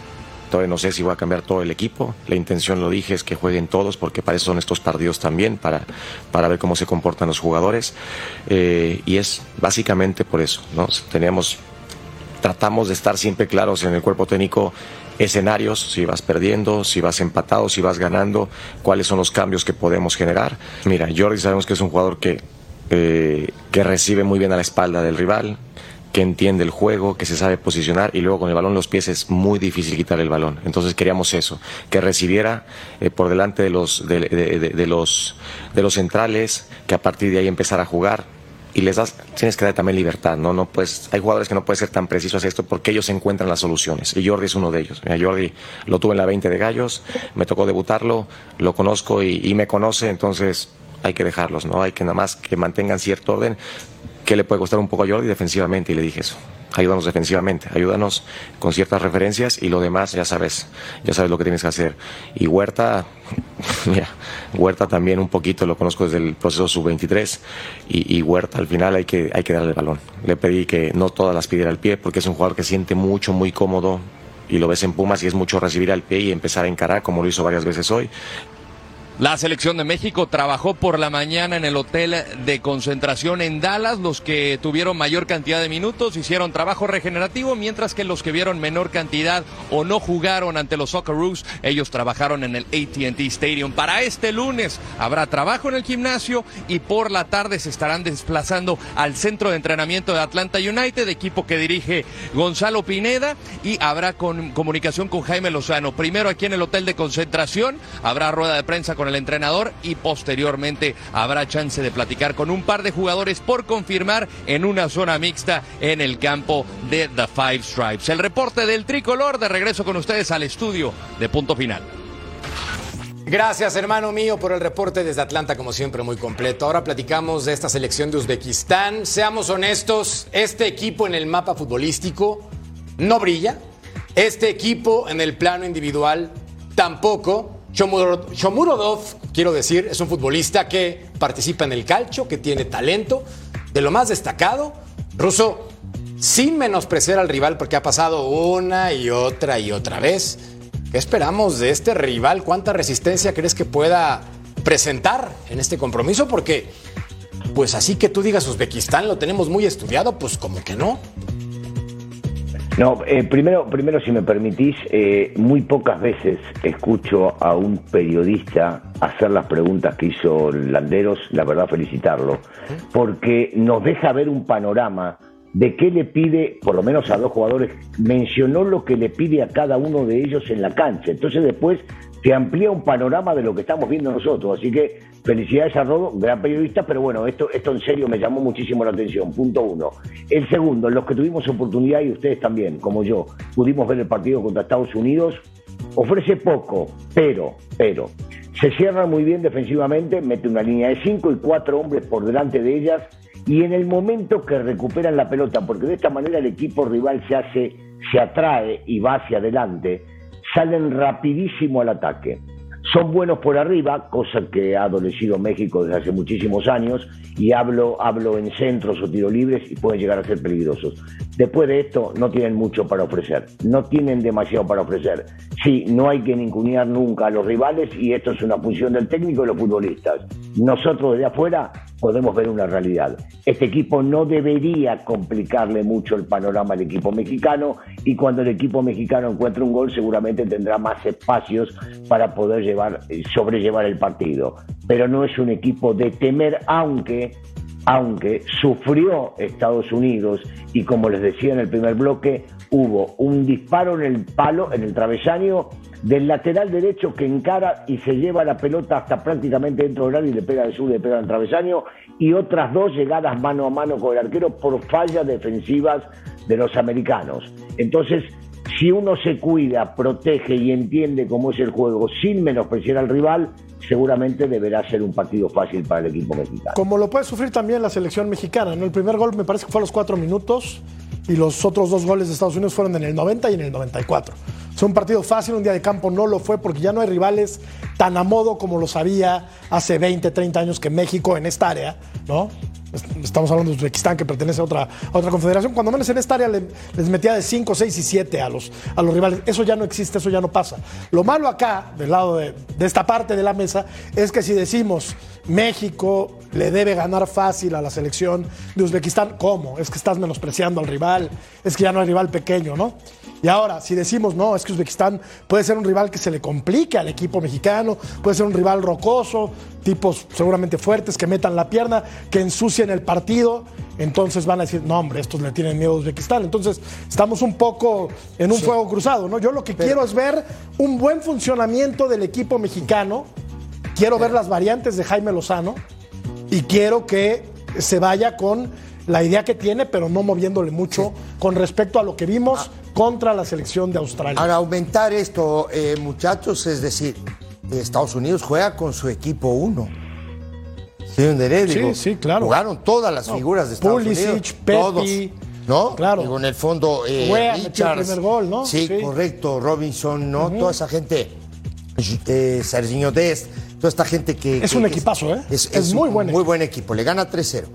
No sé si voy a cambiar todo el equipo. La intención, lo dije, es que jueguen todos, porque para eso son estos partidos también, para, para ver cómo se comportan los jugadores. Eh, y es básicamente por eso, ¿no? Tenemos, tratamos de estar siempre claros en el cuerpo técnico escenarios, si vas perdiendo, si vas empatado, si vas ganando, cuáles son los cambios que podemos generar. Mira, Jordi sabemos que es un jugador que, eh, que recibe muy bien a la espalda del rival, que entiende el juego, que se sabe posicionar y luego con el balón en los pies es muy difícil quitar el balón. Entonces queríamos eso, que recibiera eh, por delante de los, de, los, de los centrales, que a partir de ahí empezara a jugar. Y les das, tienes que dar también libertad, ¿no? no puedes, hay jugadores que no pueden ser tan precisos a esto porque ellos encuentran las soluciones. Y Jordi es uno de ellos. Jordi lo tuve en la 20 de Gallos, me tocó debutarlo, lo conozco y, y me conoce, entonces hay que dejarlos, ¿no? Hay que nada más que mantengan cierto orden. ¿Qué le puede costar un poco a Jordi defensivamente? Y le dije eso. Ayúdanos defensivamente, ayúdanos con ciertas referencias y lo demás ya sabes, ya sabes lo que tienes que hacer. Y Huerta, *laughs* mira, Huerta también un poquito lo conozco desde el proceso sub-23 y, y Huerta al final hay que, hay que darle el balón. Le pedí que no todas las pidiera al pie porque es un jugador que siente mucho, muy cómodo y lo ves en Pumas y es mucho recibir al pie y empezar a encarar como lo hizo varias veces hoy. La selección de México trabajó por la mañana en el hotel de concentración en Dallas. Los que tuvieron mayor cantidad de minutos hicieron trabajo regenerativo, mientras que los que vieron menor cantidad o no jugaron ante los Socceroos, ellos trabajaron en el ATT Stadium. Para este lunes habrá trabajo en el gimnasio y por la tarde se estarán desplazando al centro de entrenamiento de Atlanta United, equipo que dirige Gonzalo Pineda, y habrá comunicación con Jaime Lozano. Primero aquí en el hotel de concentración, habrá rueda de prensa con el entrenador y posteriormente habrá chance de platicar con un par de jugadores por confirmar en una zona mixta en el campo de The Five Stripes. El reporte del tricolor de regreso con ustedes al estudio de punto final. Gracias, hermano mío, por el reporte desde Atlanta, como siempre, muy completo. Ahora platicamos de esta selección de Uzbekistán. Seamos honestos, este equipo en el mapa futbolístico no brilla. Este equipo en el plano individual tampoco. Shomuro- Shomurodov, quiero decir, es un futbolista que participa en el calcio, que tiene talento. De lo más destacado, Russo, sin menospreciar al rival porque ha pasado una y otra y otra vez. ¿Qué esperamos de este rival? ¿Cuánta resistencia crees que pueda presentar en este compromiso? Porque, pues así que tú digas Uzbekistán lo tenemos muy estudiado, pues como que no. No, eh, primero, primero, si me permitís, eh, muy pocas veces escucho a un periodista hacer las preguntas que hizo Landeros, la verdad felicitarlo, porque nos deja ver un panorama de qué le pide, por lo menos a dos jugadores, mencionó lo que le pide a cada uno de ellos en la cancha. Entonces después te amplía un panorama de lo que estamos viendo nosotros. Así que felicidades a Rodo, gran periodista, pero bueno, esto, esto en serio me llamó muchísimo la atención. Punto uno. El segundo, los que tuvimos oportunidad y ustedes también, como yo, pudimos ver el partido contra Estados Unidos, ofrece poco, pero, pero, se cierra muy bien defensivamente, mete una línea de cinco y cuatro hombres por delante de ellas y en el momento que recuperan la pelota, porque de esta manera el equipo rival se hace, se atrae y va hacia adelante, salen rapidísimo al ataque. Son buenos por arriba, cosa que ha adolecido México desde hace muchísimos años, y hablo, hablo en centros o tiros libres y pueden llegar a ser peligrosos. Después de esto, no tienen mucho para ofrecer, no tienen demasiado para ofrecer. Sí, no hay que ningunear nunca a los rivales y esto es una función del técnico y los futbolistas. Nosotros desde afuera podemos ver una realidad. Este equipo no debería complicarle mucho el panorama al equipo mexicano y cuando el equipo mexicano encuentre un gol seguramente tendrá más espacios para poder llevar, sobrellevar el partido. Pero no es un equipo de temer, aunque aunque sufrió Estados Unidos y como les decía en el primer bloque, hubo un disparo en el palo, en el travesaño del lateral derecho que encara y se lleva la pelota hasta prácticamente dentro del área y le pega de sur, le pega el travesaño, y otras dos llegadas mano a mano con el arquero por fallas defensivas de los americanos. Entonces, si uno se cuida, protege y entiende cómo es el juego sin menospreciar al rival, seguramente deberá ser un partido fácil para el equipo mexicano. Como lo puede sufrir también la selección mexicana, ¿no? El primer gol me parece que fue a los cuatro minutos y los otros dos goles de Estados Unidos fueron en el 90 y en el 94. Fue un partido fácil, un día de campo no lo fue porque ya no hay rivales tan a modo como los había hace 20, 30 años que México en esta área, ¿no? Estamos hablando de Uzbekistán, que pertenece a otra, otra confederación. Cuando menos en esta área le- les metía de 5, 6 y 7 a los, a los rivales. Eso ya no existe, eso ya no pasa. Lo malo acá, del lado de, de esta parte de la mesa, es que si decimos México le debe ganar fácil a la selección de Uzbekistán, ¿cómo? Es que estás menospreciando al rival, es que ya no hay rival pequeño, ¿no? Y ahora, si decimos, no, es que Uzbekistán puede ser un rival que se le complique al equipo mexicano, puede ser un rival rocoso, tipos seguramente fuertes que metan la pierna, que ensucien el partido, entonces van a decir, no, hombre, estos le tienen miedo a Uzbekistán. Entonces, estamos un poco en un fuego cruzado, ¿no? Yo lo que quiero es ver un buen funcionamiento del equipo mexicano, quiero ver las variantes de Jaime Lozano y quiero que se vaya con la idea que tiene, pero no moviéndole mucho con respecto a lo que vimos contra la selección de Australia. Para aumentar esto, eh, muchachos, es decir, Estados Unidos juega con su equipo 1. ¿Sí, Digo, sí, claro. Jugaron todas las No, figuras de Estados Pulisic, Unidos. Todos. ¿No? Claro. Digo, en el fondo, eh, Wea metió el Richards. primer gol, ¿no? Sí, Sí. correcto. Robinson, ¿no? Toda esa gente. Eh, Serginho Dest, toda esta gente que. Es que- un que equipazo, ¿eh? Es, Es muy un buen Muy buen equipo. Le gana 3-0.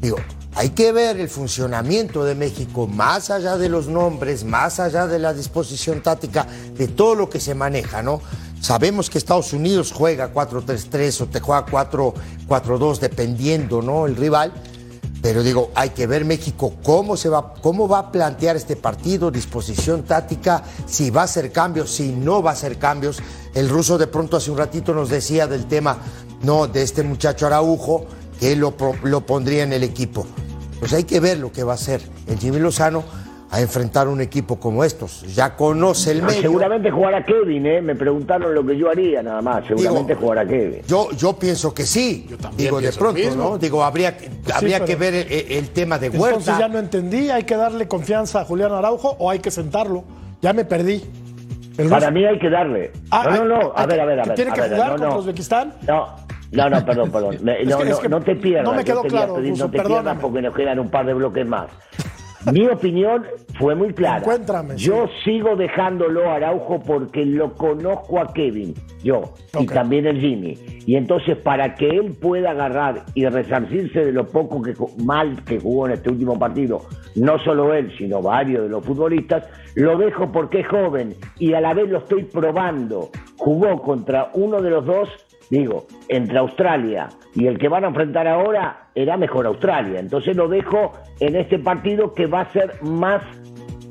Digo, hay que ver el funcionamiento de México más allá de los nombres, más allá de la disposición táctica, de todo lo que se maneja, ¿no? Sabemos que Estados Unidos juega 4-3-3 o te juega 4-4-2 dependiendo, ¿no? El rival. Pero digo, hay que ver México cómo se va, cómo va a plantear este partido, disposición táctica, si va a hacer cambios, si no va a hacer cambios. El ruso de pronto hace un ratito nos decía del tema, no, de este muchacho Araujo, que lo, lo pondría en el equipo. Pues hay que ver lo que va a hacer el Jimmy Lozano a enfrentar un equipo como estos. Ya conoce el medio. Seguramente jugará Kevin, ¿eh? Me preguntaron lo que yo haría nada más. Seguramente jugará Kevin. Yo, yo pienso que sí. Digo, de pronto, mismo. ¿no? Digo, habría, que- habría que ver el, el tema de Huerta. Entonces ya no entendí, hay que darle confianza a Julián Araujo o hay que sentarlo. Ya me perdí. El Para mí hay que darle. Ah, no, no, no. A ver, a ver, a ¿que ver. tiene a que ver, jugar no, contra no. Uzbekistán? No, no, no, perdón, perdón. Me- *laughs* Es no, que- no, es que no te pierdas. no me quedó yo claro, pedir, no te pierdas porque nos quedan un par de bloques más. Mi opinión fue muy clara. Encuéntrame, Yo sigo dejándolo a Araujo porque lo conozco a Kevin, yo, y también el Jimmy. Y entonces para que él pueda agarrar y resarcirse de lo poco que mal que jugó en este último partido, no solo él, sino varios de los futbolistas, lo dejo porque es joven y a la vez lo estoy probando. Jugó contra uno de los dos Digo, entre Australia y el que van a enfrentar ahora, era mejor Australia. Entonces lo dejo en este partido que va a ser más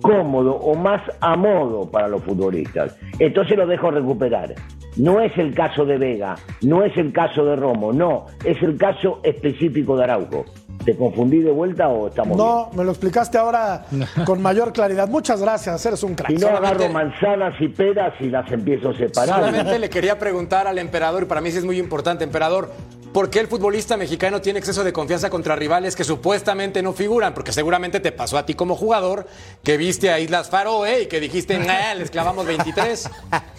cómodo o más a modo para los futbolistas. Entonces lo dejo recuperar. No es el caso de Vega, no es el caso de Romo, no, es el caso específico de Araujo. ¿Te confundí de vuelta o estamos No, me lo explicaste ahora *laughs* con mayor claridad. Muchas gracias, eres un crack. Si no solamente- agarro manzanas y peras y las empiezo a separar. Solamente le quería preguntar al emperador, y para mí sí es muy importante, emperador, ¿por qué el futbolista mexicano tiene exceso de confianza contra rivales que supuestamente no figuran? Porque seguramente te pasó a ti como jugador que viste a Islas Faroe y que dijiste, "Nah, les clavamos 23. *laughs*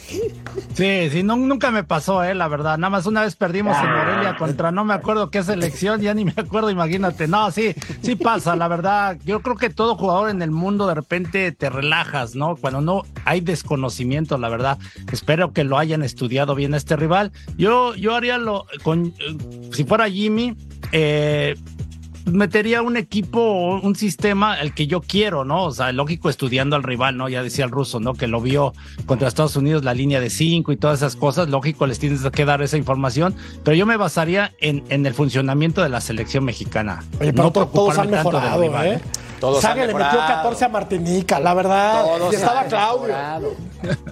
Sí, sí, nunca me pasó, eh, la verdad. Nada más una vez perdimos en Morelia contra no me acuerdo qué selección, ya ni me acuerdo, imagínate. No, sí, sí pasa, la verdad. Yo creo que todo jugador en el mundo de repente te relajas, ¿no? Cuando no hay desconocimiento, la verdad. Espero que lo hayan estudiado bien este rival. Yo, yo haría lo con, eh, si fuera Jimmy, eh, metería un equipo, un sistema, el que yo quiero, ¿no? O sea, lógico, estudiando al rival, ¿no? Ya decía el ruso, ¿no? Que lo vio contra Estados Unidos, la línea de cinco y todas esas cosas. Lógico, les tienes que dar esa información, pero yo me basaría en, en el funcionamiento de la selección mexicana. Oye, pero No to- todos han preocuparme tanto del mejorado, rival, ¿eh? Todos Sague han le metió mejorado. 14 a Martinica, la verdad. Todos y estaba han Claudio. mejorado.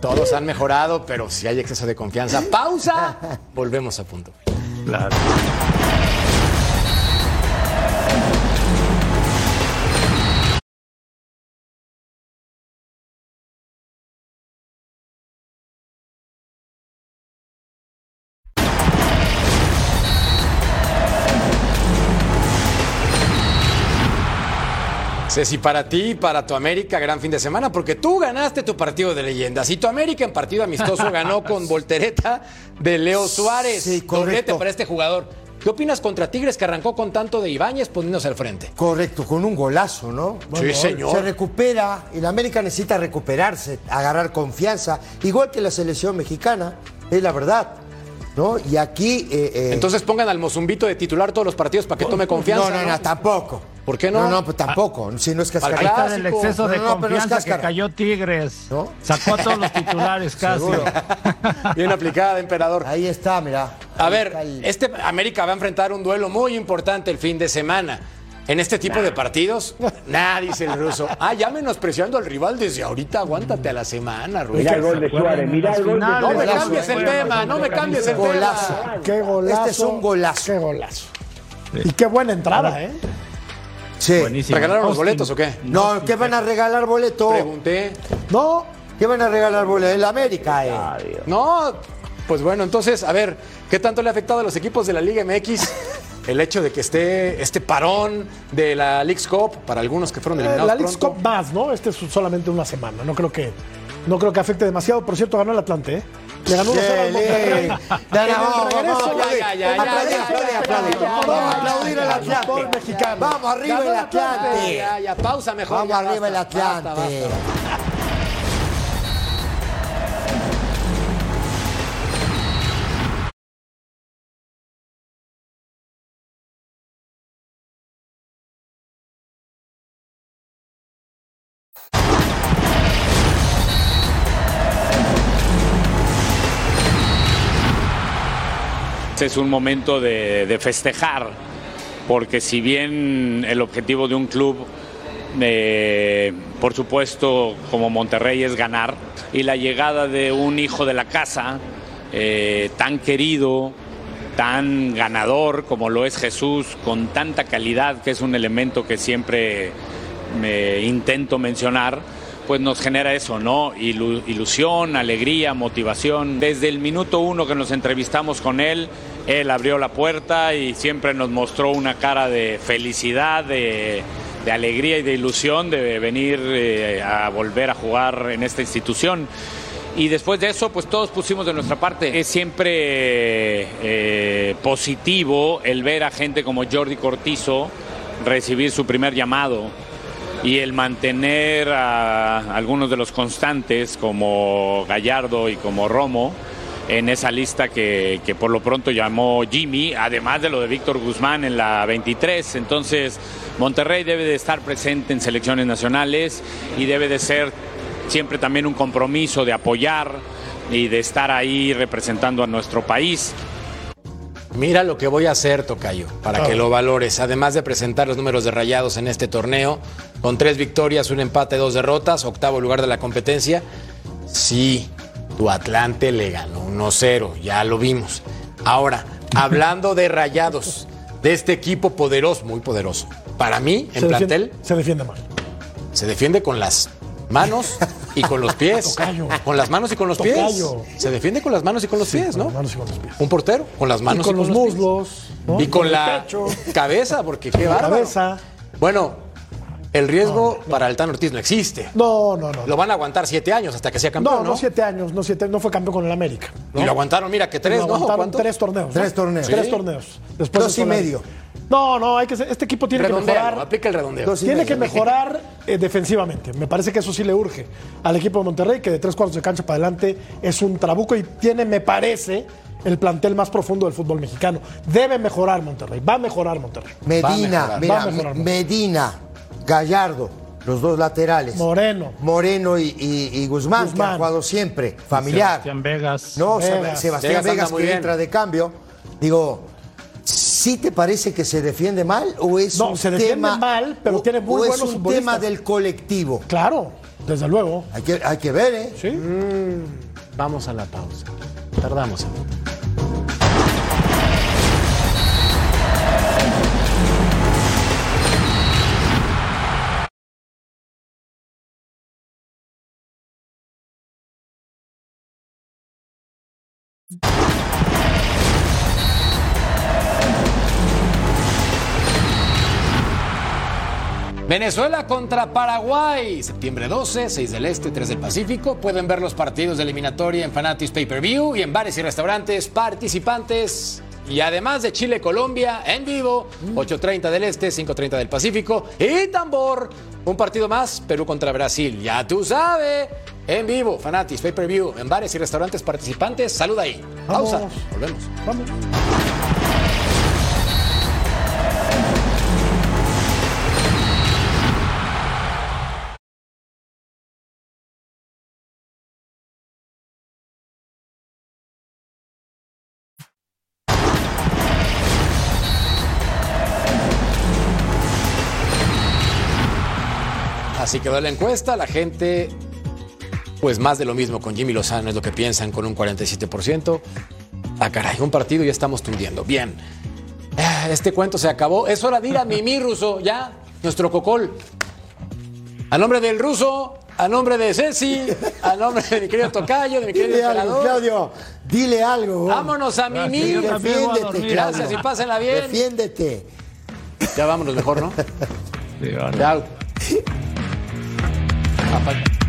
Todos han mejorado, pero si hay exceso de confianza. Pausa. *laughs* Volvemos a punto. Claro. Ceci, para ti y para tu América, gran fin de semana, porque tú ganaste tu partido de leyendas y tu América en partido amistoso *laughs* ganó con voltereta de Leo Suárez. Sí, correcto. Para este jugador. ¿Qué opinas contra Tigres que arrancó con tanto de Ibáñez poniéndose al frente? Correcto, con un golazo, ¿no? Sí, señor. Se recupera, y la América necesita recuperarse, agarrar confianza, igual que la selección mexicana, es la verdad, ¿no? Y aquí... eh, eh, Entonces pongan al Mozumbito de titular todos los partidos para que tome confianza. No, no, no, tampoco. ¿Por qué no? No, no, pues tampoco, si no es Al Ahí cascarita. está el exceso de No, no, pero no es confianza que cayó Tigres. ¿No? Sacó a todos los *laughs* titulares casi. Seguro. *laughs* Bien aplicada, emperador. Ahí está, mira. A ver, el- este América va a enfrentar un duelo muy importante el fin de semana. En este tipo de partidos, *laughs* nada, dice el ruso. Ah, ya menospreciando al rival desde ahorita, aguántate a la semana, Ruso. Mirá el gol de Suárez, mirá el gol de finales, No me Suárez. Golazo, cambies el tema, no me cambies el Golazo. tema. Qué golazo. Este es un golazo. Qué golazo. Y qué buena entrada, ¿eh? Sí. Buenísimo. ¿Regalaron los boletos o qué? No, ¿qué van a regalar boleto? Pregunté. No, ¿qué van a regalar boleto? El América, eh. No, pues bueno, entonces, a ver, ¿qué tanto le ha afectado a los equipos de la Liga MX el hecho de que esté este parón de la League's Cup para algunos que fueron Eh, eliminados la League's pronto? Cup más, ¿no? Este es solamente una semana. No creo que, no creo que afecte demasiado. Por cierto, ganó el Atlante, ¿eh? Le ganó 1 al Monterrey. No, En el no, vamos, ya, ya, Vamos a aplaudir al Atlante. Vamos arriba el Atlante. Pausa mejor. Vamos arriba el Atlante. Este es un momento de, festejar, porque si bien el objetivo de un club, eh, por supuesto, como Monterrey es ganar, y la llegada de un hijo de la casa, eh, tan querido, tan ganador como lo es Jesús, con tanta calidad, que es un elemento que siempre intento mencionar, pues nos genera eso, ¿no? Ilu- ilusión, alegría, motivación. Desde el minuto uno que nos entrevistamos con él, él abrió la puerta y siempre nos mostró una cara de felicidad, de, alegría y de ilusión de venir eh, a volver a jugar en esta institución. Y después de eso, pues todos pusimos de nuestra parte. Es siempre eh, positivo el ver a gente como Jordi Cortizo recibir su primer llamado y el mantener a algunos de los constantes como Gallardo y como Romo en esa lista que, que, por lo pronto llamó Jimmy, además de lo de Víctor Guzmán en la 23. Entonces, Monterrey debe de estar presente en selecciones nacionales y debe de ser siempre también un compromiso de apoyar y de estar ahí representando a nuestro país. Mira lo que voy a hacer, Tocayo, para que lo valores. Además de presentar los números de rayados en este torneo, con tres victorias, un empate, dos derrotas, octavo lugar de la competencia. Sí, tu Atlante le ganó 1-0, ya lo vimos. Ahora, hablando de rayados, de este equipo poderoso, muy poderoso. Para mí, en se plantel. Defiende, se defiende mal. Se defiende con las manos y con los pies. Tocayo. Con las manos y con los Tocayo. pies. Se defiende con las manos y con los Sí, pies, con ¿no? las manos y con los pies. Un portero con las manos y con los pies. muslos. ¿no? Y con el la cabeza, porque qué bárbaro. cabeza. Bueno, el riesgo para el Tan Ortiz no existe. No, no, no. Lo van a aguantar siete años hasta que sea campeón, No, ¿no? no, siete años, no siete, no fue campeón con el América. ¿no? Y lo aguantaron, mira, que tres, Lo ¿no? aguantaron ¿Cuánto? tres torneos. Tres ¿no? torneos. Tres torneos. Después Dos y medio. No, no, hay que ser- este equipo tiene que mejorar. aplica el redondeo. Tiene medio. que mejorar eh, defensivamente. Me parece que eso sí le urge al equipo de Monterrey, que de tres cuartos de cancha para adelante es un trabuco y tiene, me parece, el plantel más profundo del fútbol mexicano. Debe mejorar Monterrey, va a mejorar Monterrey. Va a Medina, mejorar. Va mira, a mejorar. Medina, Gallardo, los dos laterales. Moreno. Moreno y, y- y Guzmán, que Guzmán. han jugado siempre, familiar. Sebastián Vegas. No, Vegas. Sebastián Vegas que bien. entra de cambio. Digo, ¿sí te parece que se defiende mal o es No, un se defiende tema, mal, pero o- tiene muy o es buenos un tema del colectivo? Claro, desde luego. Hay que, hay que ver, ¿eh? Sí. Vamos a la pausa. Tardamos. Venezuela contra Paraguay, septiembre 12, 6 del Este, 3 del Pacífico. Pueden ver los partidos de eliminatoria en Fanatis Pay Per View y en bares y restaurantes participantes. Y además de Chile-Colombia en vivo, 8.30 del Este, 5.30 del Pacífico. Y tambor, un partido más, Perú contra Brasil. Ya tú sabes, en vivo, Fanatis Pay Per View, en bares y restaurantes participantes. Saluda ahí. Pausa. Volvemos. Vamos. Así quedó la encuesta, la gente, pues más de lo mismo con Jimmy Lozano es lo que piensan con un 47%. Ah, caray, un partido y ya estamos tundiendo. Bien, Ah, este cuento se acabó. Es hora de ir a Mimi Ruso, ya, nuestro cocol. A nombre del ruso, a nombre de Ceci, a nombre de mi querido Tocayo, de mi querido Dile algo. Claudio. Dile algo. Vámonos a Mimi. Defiéndete, dormir. Gracias y pásenla bien. Defiéndete. Ya vámonos mejor, ¿no? Sí, vale. Chao. Apa-